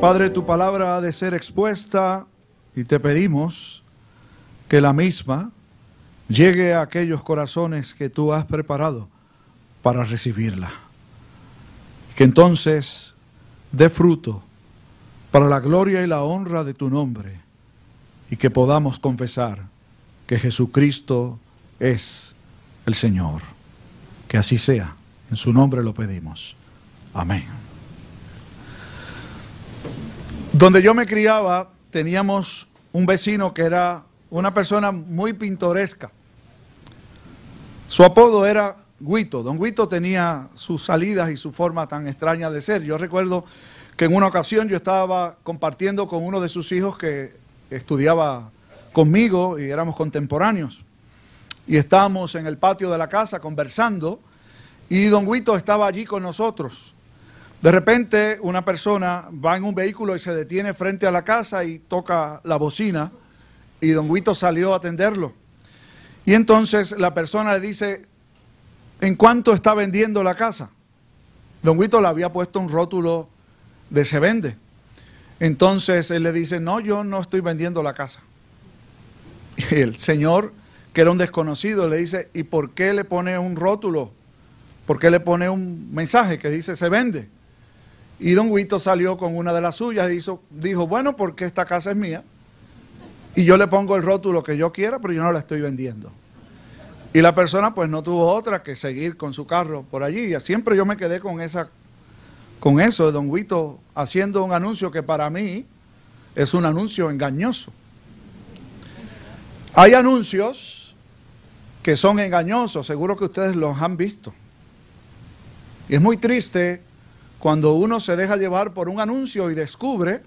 Padre, tu palabra ha de ser expuesta y te pedimos que la misma llegue a aquellos corazones que tú has preparado para recibirla. Que entonces dé fruto para la gloria y la honra de tu nombre y que podamos confesar que Jesucristo es el Señor. Que así sea. En su nombre lo pedimos. Amén. Donde yo me criaba teníamos un vecino que era una persona muy pintoresca. Su apodo era Guito. Don Guito tenía sus salidas y su forma tan extraña de ser. Yo recuerdo que en una ocasión yo estaba compartiendo con uno de sus hijos que estudiaba conmigo y éramos contemporáneos. Y estábamos en el patio de la casa conversando y don Guito estaba allí con nosotros. De repente una persona va en un vehículo y se detiene frente a la casa y toca la bocina y don Guito salió a atenderlo. Y entonces la persona le dice, ¿en cuánto está vendiendo la casa? Don Guito le había puesto un rótulo de se vende. Entonces él le dice, no, yo no estoy vendiendo la casa. Y el señor, que era un desconocido, le dice, ¿y por qué le pone un rótulo? ¿Por qué le pone un mensaje que dice se vende? Y don Guito salió con una de las suyas y dijo, dijo, bueno, porque esta casa es mía y yo le pongo el rótulo que yo quiera, pero yo no la estoy vendiendo. Y la persona pues no tuvo otra que seguir con su carro por allí. Siempre yo me quedé con esa con eso de Don Guito haciendo un anuncio que para mí es un anuncio engañoso. Hay anuncios que son engañosos, seguro que ustedes los han visto. Y es muy triste cuando uno se deja llevar por un anuncio y descubre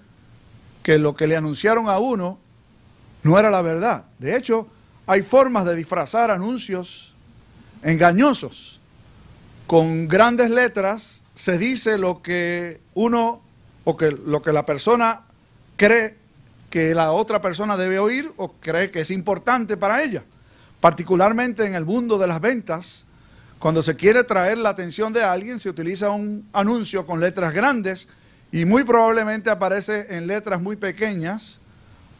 que lo que le anunciaron a uno no era la verdad. De hecho, hay formas de disfrazar anuncios engañosos. Con grandes letras se dice lo que uno o que lo que la persona cree que la otra persona debe oír o cree que es importante para ella. Particularmente en el mundo de las ventas, cuando se quiere traer la atención de alguien, se utiliza un anuncio con letras grandes y muy probablemente aparece en letras muy pequeñas,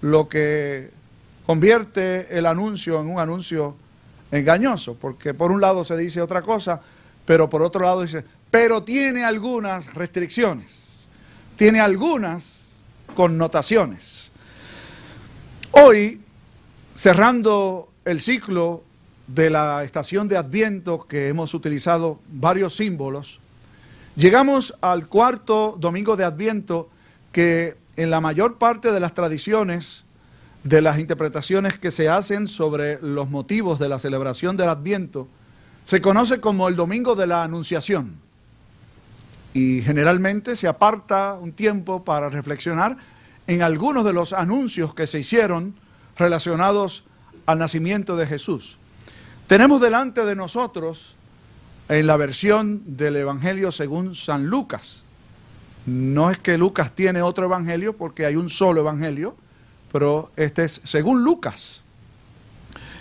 lo que convierte el anuncio en un anuncio engañoso, porque por un lado se dice otra cosa, pero por otro lado dice, pero tiene algunas restricciones, tiene algunas connotaciones. Hoy, cerrando el ciclo de la estación de Adviento que hemos utilizado varios símbolos, llegamos al cuarto domingo de Adviento que en la mayor parte de las tradiciones, de las interpretaciones que se hacen sobre los motivos de la celebración del Adviento, se conoce como el domingo de la Anunciación. Y generalmente se aparta un tiempo para reflexionar en algunos de los anuncios que se hicieron relacionados al nacimiento de Jesús. Tenemos delante de nosotros en la versión del Evangelio según San Lucas. No es que Lucas tiene otro Evangelio porque hay un solo Evangelio, pero este es según Lucas.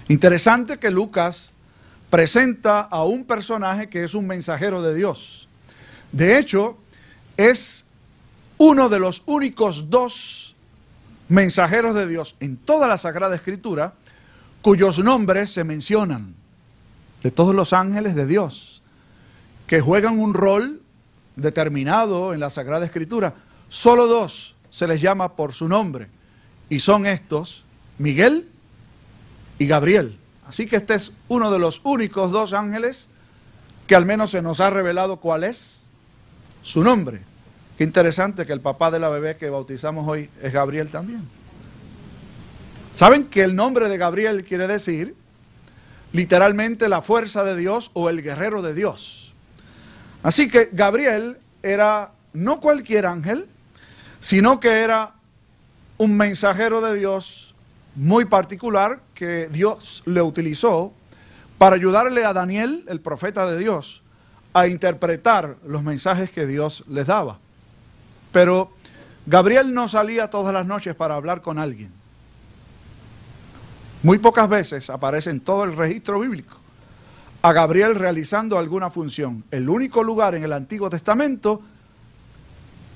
Interesante que Lucas presenta a un personaje que es un mensajero de Dios. De hecho, es uno de los únicos dos mensajeros de Dios en toda la Sagrada Escritura cuyos nombres se mencionan, de todos los ángeles de Dios, que juegan un rol determinado en la Sagrada Escritura. Solo dos se les llama por su nombre, y son estos, Miguel y Gabriel. Así que este es uno de los únicos dos ángeles que al menos se nos ha revelado cuál es su nombre. Qué interesante que el papá de la bebé que bautizamos hoy es Gabriel también. ¿Saben que el nombre de Gabriel quiere decir literalmente la fuerza de Dios o el guerrero de Dios? Así que Gabriel era no cualquier ángel, sino que era un mensajero de Dios muy particular que Dios le utilizó para ayudarle a Daniel, el profeta de Dios, a interpretar los mensajes que Dios les daba. Pero Gabriel no salía todas las noches para hablar con alguien. Muy pocas veces aparece en todo el registro bíblico a Gabriel realizando alguna función. El único lugar en el Antiguo Testamento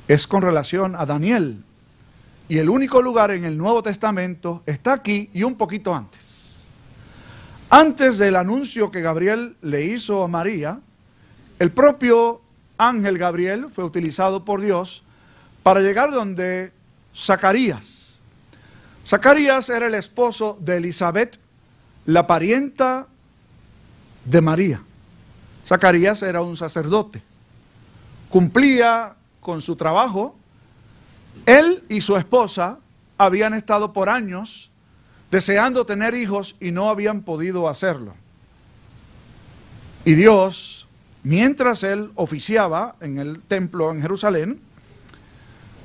es con relación a Daniel. Y el único lugar en el Nuevo Testamento está aquí y un poquito antes. Antes del anuncio que Gabriel le hizo a María, el propio ángel Gabriel fue utilizado por Dios para llegar donde Zacarías. Zacarías era el esposo de Elizabeth, la parienta de María. Zacarías era un sacerdote. Cumplía con su trabajo. Él y su esposa habían estado por años deseando tener hijos y no habían podido hacerlo. Y Dios, mientras él oficiaba en el templo en Jerusalén,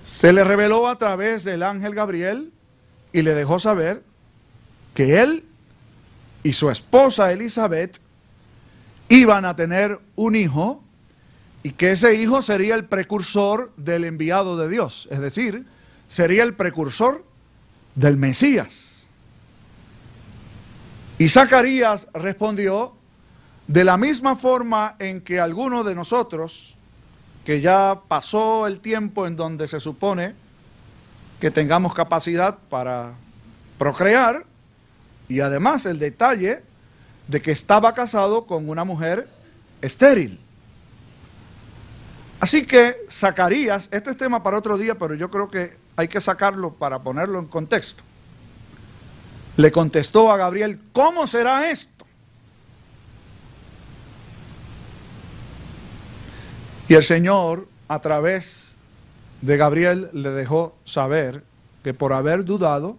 se le reveló a través del ángel Gabriel y le dejó saber que él y su esposa Elizabeth iban a tener un hijo y que ese hijo sería el precursor del enviado de Dios, es decir, sería el precursor del Mesías. Y Zacarías respondió de la misma forma en que algunos de nosotros, que ya pasó el tiempo en donde se supone que tengamos capacidad para procrear, y además el detalle de que estaba casado con una mujer estéril. Así que Zacarías, este es tema para otro día, pero yo creo que hay que sacarlo para ponerlo en contexto. Le contestó a Gabriel, ¿cómo será esto? Y el Señor, a través de Gabriel, le dejó saber que por haber dudado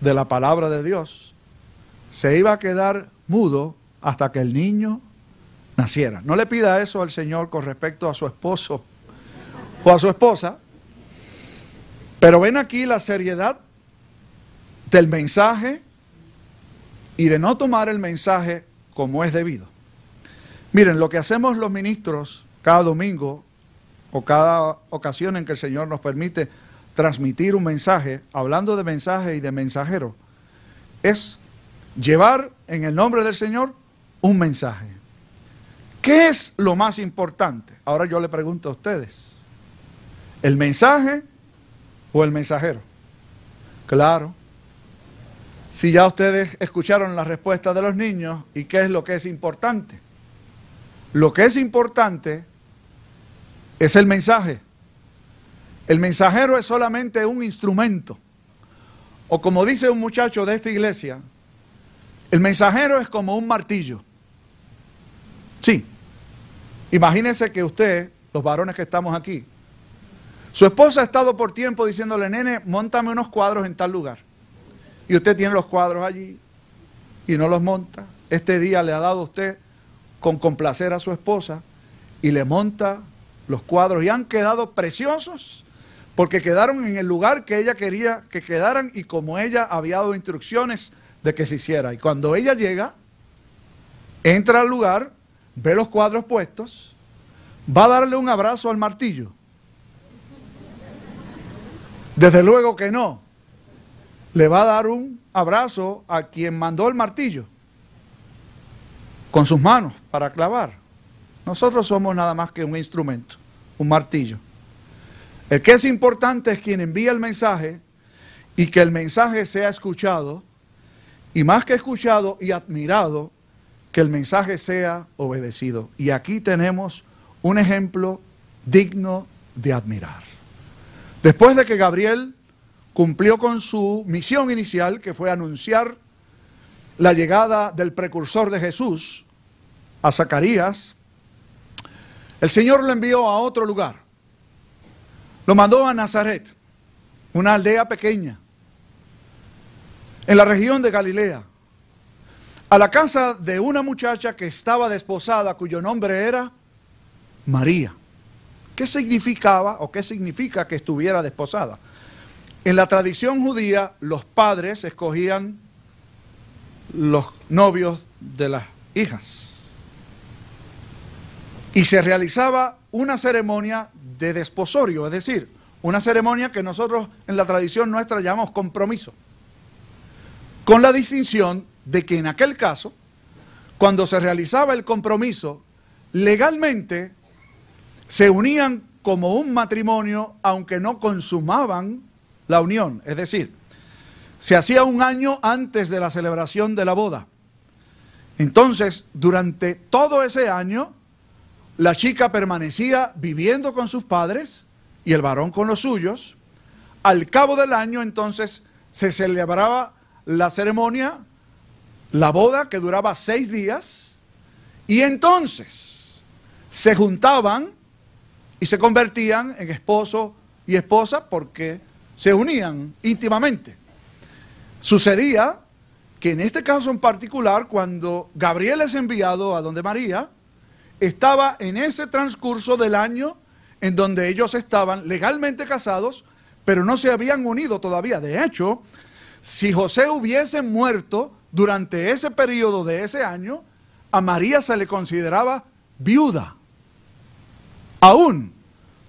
de la palabra de Dios, se iba a quedar mudo hasta que el niño naciera. No le pida eso al Señor con respecto a su esposo o a su esposa, pero ven aquí la seriedad del mensaje y de no tomar el mensaje como es debido. Miren, lo que hacemos los ministros cada domingo o cada ocasión en que el Señor nos permite transmitir un mensaje, hablando de mensaje y de mensajero, es llevar en el nombre del Señor un mensaje. ¿Qué es lo más importante? Ahora yo le pregunto a ustedes, ¿el mensaje o el mensajero? Claro. Si ya ustedes escucharon la respuesta de los niños, ¿y qué es lo que es importante? Lo que es importante es el mensaje. El mensajero es solamente un instrumento. O como dice un muchacho de esta iglesia, el mensajero es como un martillo. Sí. Imagínese que usted, los varones que estamos aquí, su esposa ha estado por tiempo diciéndole, nene, montame unos cuadros en tal lugar. Y usted tiene los cuadros allí y no los monta. Este día le ha dado usted con complacer a su esposa y le monta los cuadros y han quedado preciosos porque quedaron en el lugar que ella quería que quedaran y como ella había dado instrucciones de que se hiciera. Y cuando ella llega, entra al lugar, ve los cuadros puestos, va a darle un abrazo al martillo. Desde luego que no. Le va a dar un abrazo a quien mandó el martillo con sus manos para clavar. Nosotros somos nada más que un instrumento, un martillo. El que es importante es quien envía el mensaje y que el mensaje sea escuchado y más que escuchado y admirado, que el mensaje sea obedecido. Y aquí tenemos un ejemplo digno de admirar. Después de que Gabriel cumplió con su misión inicial, que fue anunciar la llegada del precursor de Jesús a Zacarías, el Señor lo envió a otro lugar. Lo mandó a Nazaret, una aldea pequeña, en la región de Galilea, a la casa de una muchacha que estaba desposada, cuyo nombre era María. ¿Qué significaba o qué significa que estuviera desposada? En la tradición judía, los padres escogían los novios de las hijas. Y se realizaba una ceremonia de desposorio, es decir, una ceremonia que nosotros en la tradición nuestra llamamos compromiso con la distinción de que en aquel caso, cuando se realizaba el compromiso, legalmente se unían como un matrimonio, aunque no consumaban la unión. Es decir, se hacía un año antes de la celebración de la boda. Entonces, durante todo ese año, la chica permanecía viviendo con sus padres y el varón con los suyos. Al cabo del año, entonces, se celebraba la ceremonia, la boda, que duraba seis días, y entonces se juntaban y se convertían en esposo y esposa porque se unían íntimamente. Sucedía que en este caso en particular, cuando Gabriel es enviado a donde María, estaba en ese transcurso del año en donde ellos estaban legalmente casados, pero no se habían unido todavía. De hecho, si José hubiese muerto durante ese periodo de ese año, a María se le consideraba viuda, aún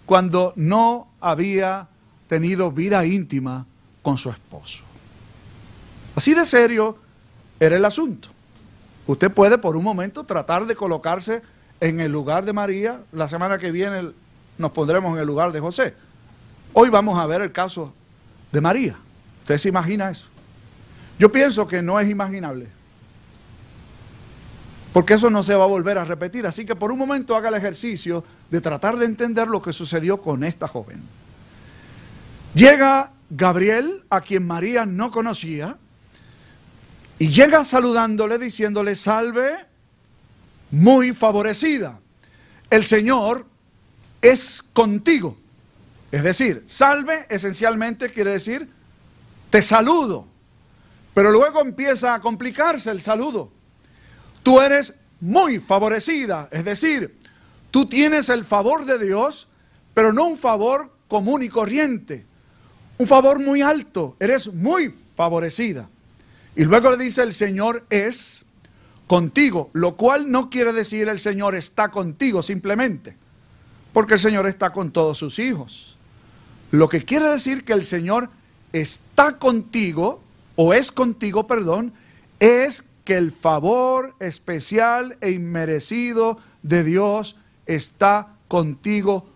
cuando no había tenido vida íntima con su esposo. Así de serio era el asunto. Usted puede por un momento tratar de colocarse en el lugar de María. La semana que viene nos pondremos en el lugar de José. Hoy vamos a ver el caso de María. ¿Usted se imagina eso? Yo pienso que no es imaginable. Porque eso no se va a volver a repetir. Así que por un momento haga el ejercicio de tratar de entender lo que sucedió con esta joven. Llega Gabriel, a quien María no conocía, y llega saludándole, diciéndole, salve, muy favorecida. El Señor es contigo. Es decir, salve esencialmente quiere decir, te saludo. Pero luego empieza a complicarse el saludo. Tú eres muy favorecida, es decir, tú tienes el favor de Dios, pero no un favor común y corriente, un favor muy alto, eres muy favorecida. Y luego le dice el Señor es contigo, lo cual no quiere decir el Señor está contigo simplemente, porque el Señor está con todos sus hijos. Lo que quiere decir que el Señor está contigo, o es contigo, perdón, es que el favor especial e inmerecido de Dios está contigo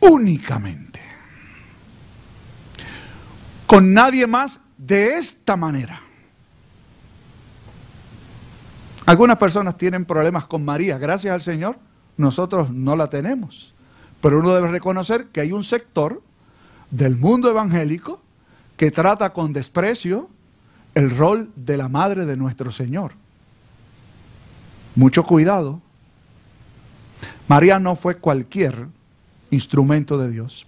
únicamente. Con nadie más de esta manera. Algunas personas tienen problemas con María, gracias al Señor, nosotros no la tenemos. Pero uno debe reconocer que hay un sector del mundo evangélico que trata con desprecio el rol de la madre de nuestro Señor. Mucho cuidado. María no fue cualquier instrumento de Dios,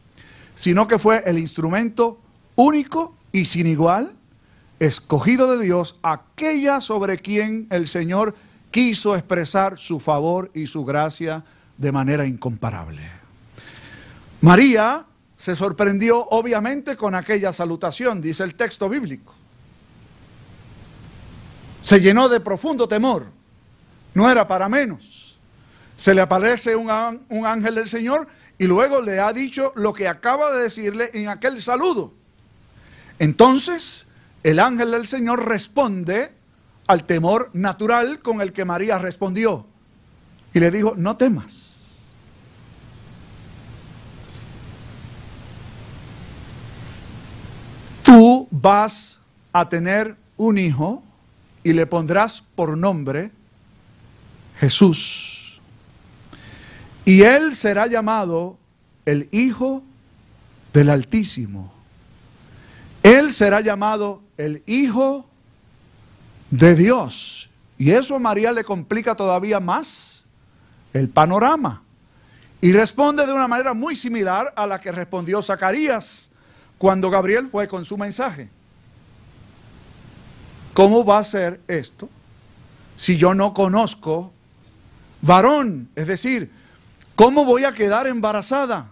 sino que fue el instrumento único y sin igual escogido de Dios, aquella sobre quien el Señor quiso expresar su favor y su gracia de manera incomparable. María se sorprendió obviamente con aquella salutación, dice el texto bíblico. Se llenó de profundo temor, no era para menos. Se le aparece un, un ángel del Señor y luego le ha dicho lo que acaba de decirle en aquel saludo. Entonces el ángel del Señor responde al temor natural con el que María respondió. Y le dijo, no temas. Tú vas a tener un hijo y le pondrás por nombre Jesús. Y él será llamado el Hijo del Altísimo. Él será llamado el Hijo de Dios. Y eso a María le complica todavía más el panorama. Y responde de una manera muy similar a la que respondió Zacarías cuando Gabriel fue con su mensaje. ¿Cómo va a ser esto si yo no conozco varón? Es decir, ¿cómo voy a quedar embarazada?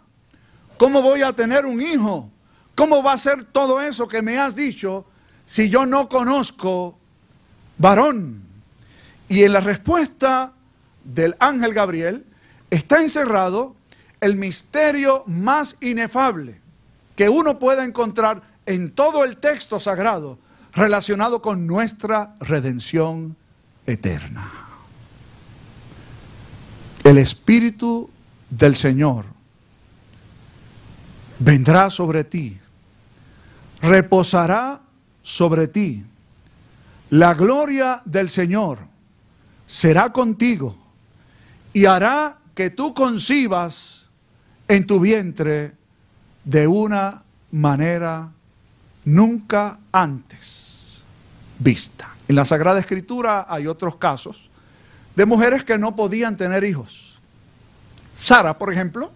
¿Cómo voy a tener un hijo? ¿Cómo va a ser todo eso que me has dicho si yo no conozco varón? Y en la respuesta del ángel Gabriel está encerrado el misterio más inefable que uno pueda encontrar en todo el texto sagrado relacionado con nuestra redención eterna. El Espíritu del Señor vendrá sobre ti, reposará sobre ti. La gloria del Señor será contigo y hará que tú concibas en tu vientre de una manera nunca antes vista. En la Sagrada Escritura hay otros casos de mujeres que no podían tener hijos. Sara, por ejemplo,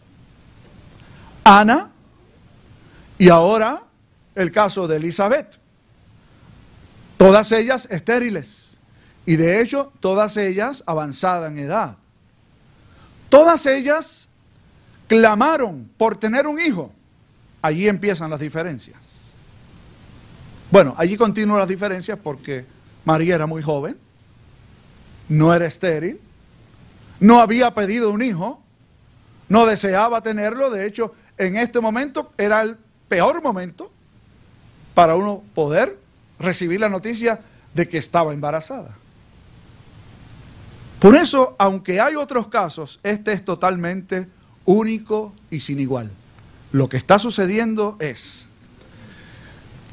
Ana y ahora el caso de Elizabeth. Todas ellas estériles y de hecho todas ellas avanzadas en edad. Todas ellas clamaron por tener un hijo. Allí empiezan las diferencias. Bueno, allí continúan las diferencias porque María era muy joven, no era estéril, no había pedido un hijo, no deseaba tenerlo, de hecho, en este momento era el peor momento para uno poder recibir la noticia de que estaba embarazada. Por eso, aunque hay otros casos, este es totalmente único y sin igual. Lo que está sucediendo es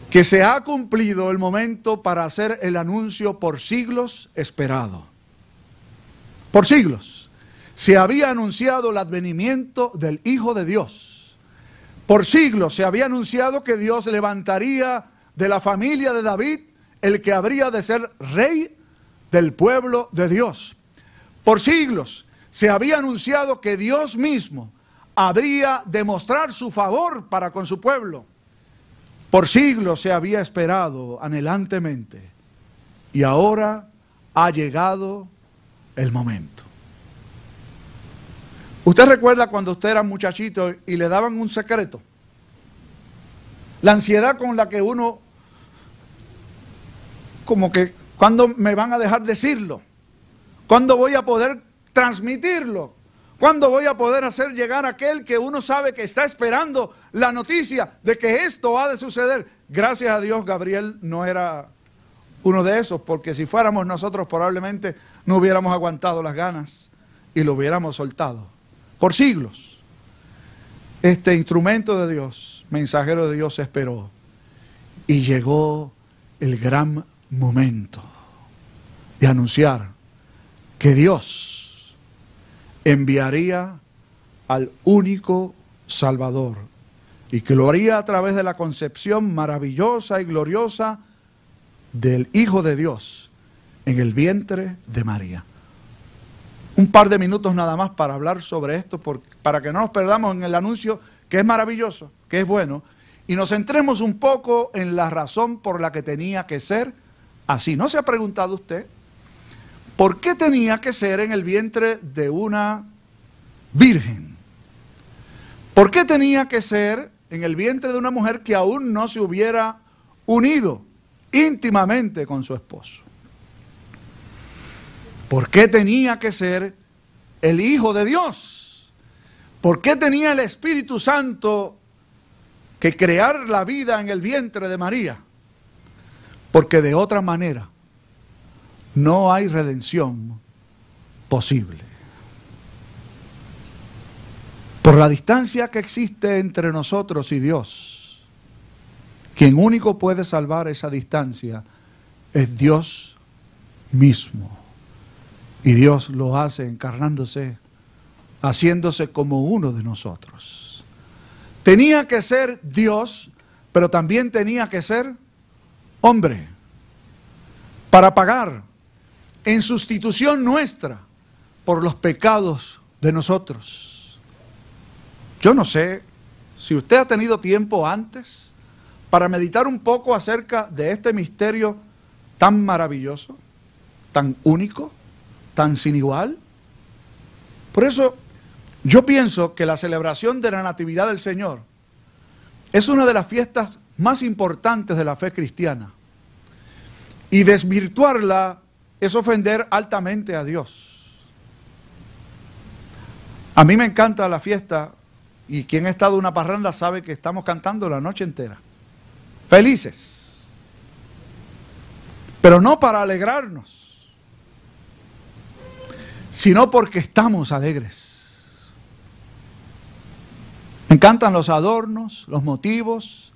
que se ha cumplido el momento para hacer el anuncio por siglos esperado. Por siglos. Se había anunciado el advenimiento del Hijo de Dios. Por siglos se había anunciado que Dios levantaría de la familia de David el que habría de ser rey del pueblo de Dios. Por siglos se había anunciado que Dios mismo habría de mostrar su favor para con su pueblo por siglos se había esperado anhelantemente y ahora ha llegado el momento. ¿Usted recuerda cuando usted era muchachito y le daban un secreto? La ansiedad con la que uno, como que, ¿cuándo me van a dejar decirlo? ¿Cuándo voy a poder transmitirlo? ¿Cuándo voy a poder hacer llegar aquel que uno sabe que está esperando la noticia de que esto ha de suceder? Gracias a Dios, Gabriel no era uno de esos, porque si fuéramos nosotros probablemente no hubiéramos aguantado las ganas y lo hubiéramos soltado. Por siglos, este instrumento de Dios, mensajero de Dios, esperó y llegó el gran momento de anunciar que Dios enviaría al único Salvador y que lo haría a través de la concepción maravillosa y gloriosa del Hijo de Dios en el vientre de María. Un par de minutos nada más para hablar sobre esto, para que no nos perdamos en el anuncio que es maravilloso, que es bueno, y nos centremos un poco en la razón por la que tenía que ser así. ¿No se ha preguntado usted? ¿Por qué tenía que ser en el vientre de una virgen? ¿Por qué tenía que ser en el vientre de una mujer que aún no se hubiera unido íntimamente con su esposo? ¿Por qué tenía que ser el Hijo de Dios? ¿Por qué tenía el Espíritu Santo que crear la vida en el vientre de María? Porque de otra manera no hay redención posible. Por la distancia que existe entre nosotros y Dios, quien único puede salvar esa distancia es Dios mismo. Y Dios lo hace encarnándose, haciéndose como uno de nosotros. Tenía que ser Dios, pero también tenía que ser hombre, para pagar en sustitución nuestra por los pecados de nosotros. Yo no sé si usted ha tenido tiempo antes para meditar un poco acerca de este misterio tan maravilloso, tan único, tan sin igual. Por eso yo pienso que la celebración de la Natividad del Señor es una de las fiestas más importantes de la fe cristiana. Y desvirtuarla es ofender altamente a Dios. A mí me encanta la fiesta y quien ha estado en una parranda sabe que estamos cantando la noche entera. Felices. Pero no para alegrarnos, sino porque estamos alegres. Me encantan los adornos, los motivos,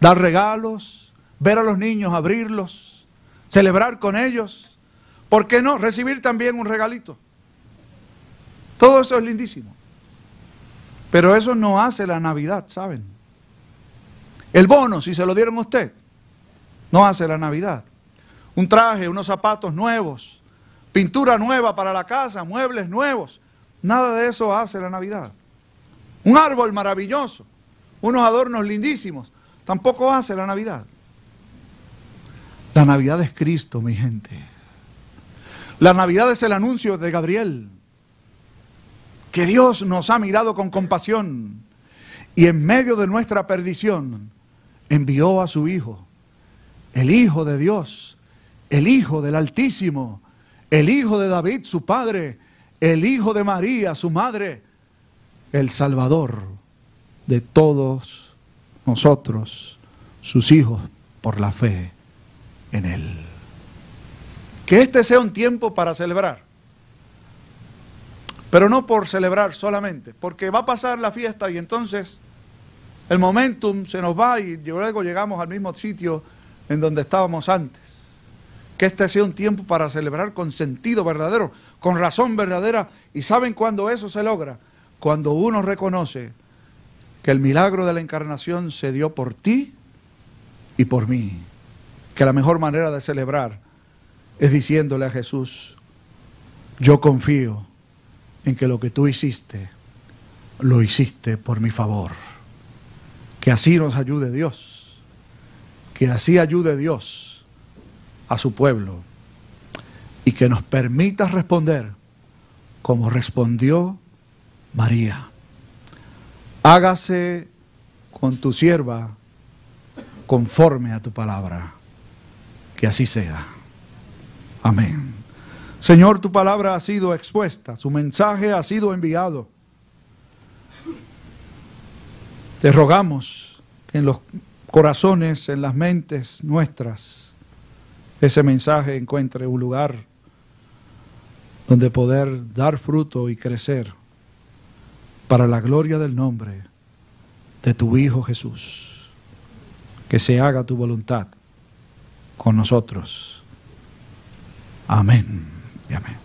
dar regalos, ver a los niños, abrirlos, celebrar con ellos. ¿Por qué no? Recibir también un regalito. Todo eso es lindísimo. Pero eso no hace la Navidad, ¿saben? El bono, si se lo dieron a usted, no hace la Navidad. Un traje, unos zapatos nuevos, pintura nueva para la casa, muebles nuevos. Nada de eso hace la Navidad. Un árbol maravilloso, unos adornos lindísimos, tampoco hace la Navidad. La Navidad es Cristo, mi gente. La Navidad es el anuncio de Gabriel, que Dios nos ha mirado con compasión y en medio de nuestra perdición envió a su Hijo, el Hijo de Dios, el Hijo del Altísimo, el Hijo de David, su Padre, el Hijo de María, su Madre, el Salvador de todos nosotros, sus hijos, por la fe en Él. Que este sea un tiempo para celebrar, pero no por celebrar solamente, porque va a pasar la fiesta y entonces el momentum se nos va y luego llegamos al mismo sitio en donde estábamos antes. Que este sea un tiempo para celebrar con sentido verdadero, con razón verdadera. ¿Y saben cuándo eso se logra? cuando uno reconoce que el milagro de la encarnación se dio por ti y por mí, que la mejor manera de celebrar es diciéndole a Jesús, yo confío en que lo que tú hiciste, lo hiciste por mi favor. Que así nos ayude Dios, que así ayude Dios a su pueblo y que nos permita responder como respondió María, hágase con tu sierva conforme a tu palabra. Que así sea. Amén. Señor, tu palabra ha sido expuesta, su mensaje ha sido enviado. Te rogamos en los corazones, en las mentes nuestras, ese mensaje encuentre un lugar donde poder dar fruto y crecer para la gloria del nombre de tu Hijo Jesús. Que se haga tu voluntad con nosotros. Amén y amén.